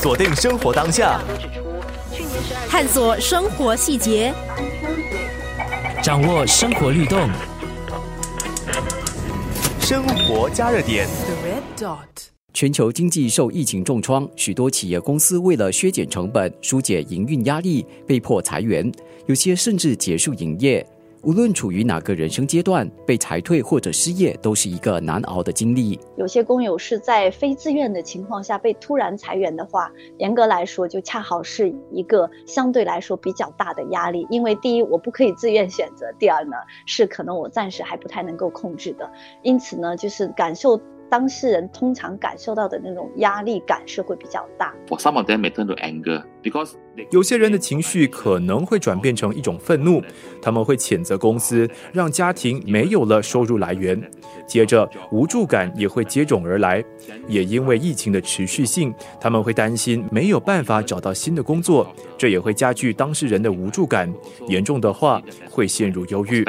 锁定生活当下，探索生活细节，掌握生活律动，生活加热点。全球经济受疫情重创，许多企业公司为了削减成本、疏解营运压力，被迫裁员，有些甚至结束营业。无论处于哪个人生阶段，被裁退或者失业都是一个难熬的经历。有些工友是在非自愿的情况下被突然裁员的话，严格来说就恰好是一个相对来说比较大的压力。因为第一，我不可以自愿选择；第二呢，是可能我暂时还不太能够控制的。因此呢，就是感受。当事人通常感受到的那种压力感是会比较大。For some of them may turn to anger because 有些人的情绪可能会转变成一种愤怒，他们会谴责公司，让家庭没有了收入来源。接着，无助感也会接踵而来，也因为疫情的持续性，他们会担心没有办法找到新的工作，这也会加剧当事人的无助感。严重的话，会陷入忧郁。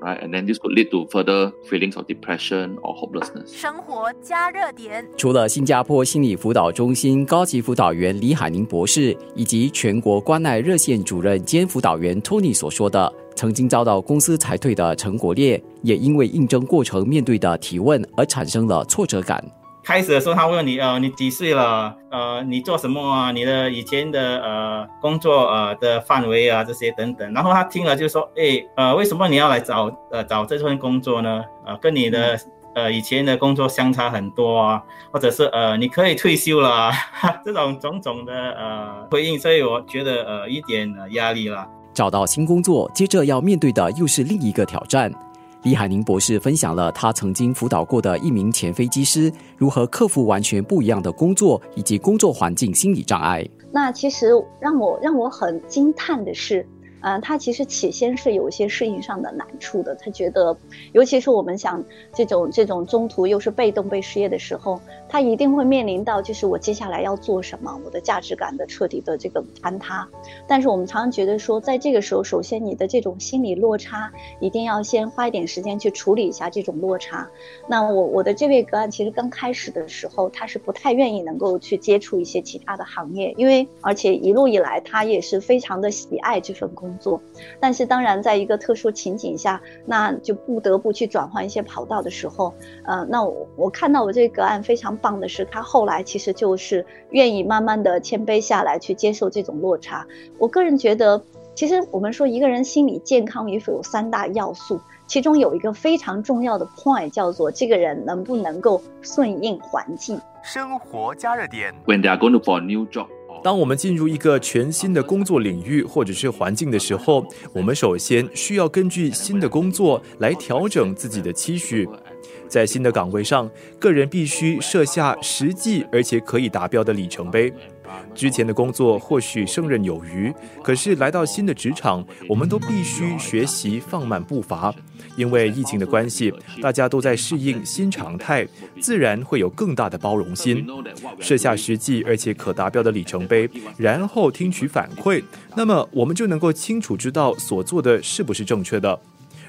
Right? And then this could lead to further feelings of depression or hopelessness. 生活加热点。除了新加坡心理辅导中心高级辅导员李海宁博士以及全国关爱热线主任兼辅导员 Tony 所说的，曾经遭到公司裁退的陈国烈，也因为应征过程面对的提问而产生了挫折感。开始的时候，他问你，呃，你几岁了？呃，你做什么啊？你的以前的呃工作呃的范围啊，这些等等。然后他听了就说，哎，呃，为什么你要来找呃找这份工作呢？呃，跟你的呃以前的工作相差很多啊，或者是呃你可以退休了，这种种种的呃回应，所以我觉得呃一点压力了。找到新工作，接着要面对的又是另一个挑战。李海宁博士分享了他曾经辅导过的一名前飞机师如何克服完全不一样的工作以及工作环境心理障碍。那其实让我让我很惊叹的是。嗯，他其实起先是有一些适应上的难处的。他觉得，尤其是我们想这种这种中途又是被动被失业的时候，他一定会面临到就是我接下来要做什么，我的价值感的彻底的这个坍塌。但是我们常常觉得说，在这个时候，首先你的这种心理落差，一定要先花一点时间去处理一下这种落差。那我我的这位个案其实刚开始的时候，他是不太愿意能够去接触一些其他的行业，因为而且一路以来他也是非常的喜爱这份工。作，但是当然，在一个特殊情景下，那就不得不去转换一些跑道的时候，呃，那我我看到我这个案非常棒的是，他后来其实就是愿意慢慢的谦卑下来，去接受这种落差。我个人觉得，其实我们说一个人心理健康与否有三大要素，其中有一个非常重要的 point 叫做这个人能不能够顺应环境。生活加热点。When they are going to for a new job. 当我们进入一个全新的工作领域或者是环境的时候，我们首先需要根据新的工作来调整自己的期许。在新的岗位上，个人必须设下实际而且可以达标的里程碑。之前的工作或许胜任有余，可是来到新的职场，我们都必须学习放慢步伐。因为疫情的关系，大家都在适应新常态，自然会有更大的包容心，设下实际而且可达标的里程碑，然后听取反馈，那么我们就能够清楚知道所做的是不是正确的。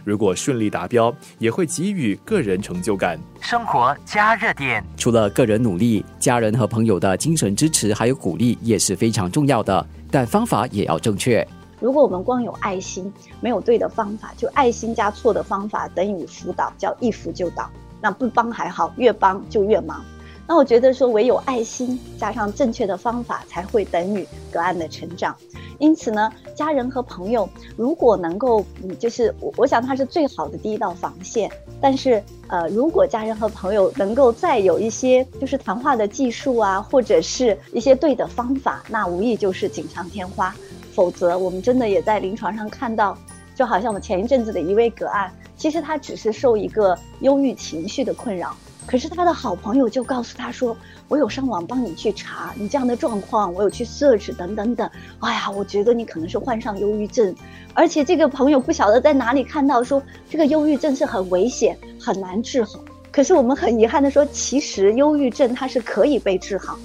如果顺利达标，也会给予个人成就感。生活加热点，除了个人努力，家人和朋友的精神支持还有鼓励也是非常重要的，但方法也要正确。如果我们光有爱心，没有对的方法，就爱心加错的方法等于辅导，叫一扶就倒。那不帮还好，越帮就越忙。那我觉得说，唯有爱心加上正确的方法，才会等于个案的成长。因此呢，家人和朋友如果能够，嗯，就是我我想他是最好的第一道防线。但是，呃，如果家人和朋友能够再有一些就是谈话的技术啊，或者是一些对的方法，那无疑就是锦上添花。否则，我们真的也在临床上看到，就好像我们前一阵子的一位个案，其实他只是受一个忧郁情绪的困扰。可是他的好朋友就告诉他说：“我有上网帮你去查你这样的状况，我有去 search 等等等。哎呀，我觉得你可能是患上忧郁症，而且这个朋友不晓得在哪里看到说这个忧郁症是很危险、很难治好。可是我们很遗憾的说，其实忧郁症它是可以被治好。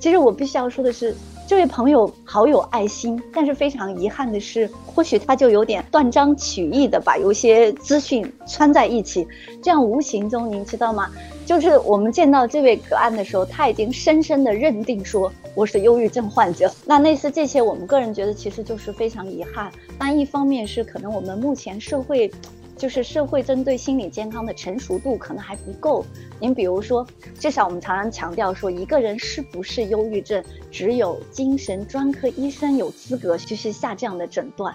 其实我必须要说的是，这位朋友好有爱心，但是非常遗憾的是，或许他就有点断章取义的把有些资讯穿在一起，这样无形中您知道吗？就是我们见到这位个案的时候，他已经深深的认定说我是忧郁症患者。那类似这些，我们个人觉得其实就是非常遗憾。但一方面是可能我们目前社会。就是社会针对心理健康的成熟度可能还不够。您比如说，至少我们常常强调说，一个人是不是忧郁症，只有精神专科医生有资格就是下这样的诊断。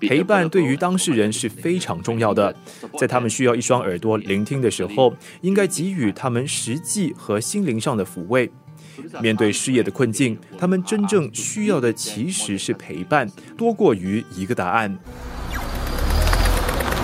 陪伴对于当事人是非常重要的，在他们需要一双耳朵聆听的时候，应该给予他们实际和心灵上的抚慰。面对失业的困境，他们真正需要的其实是陪伴，多过于一个答案。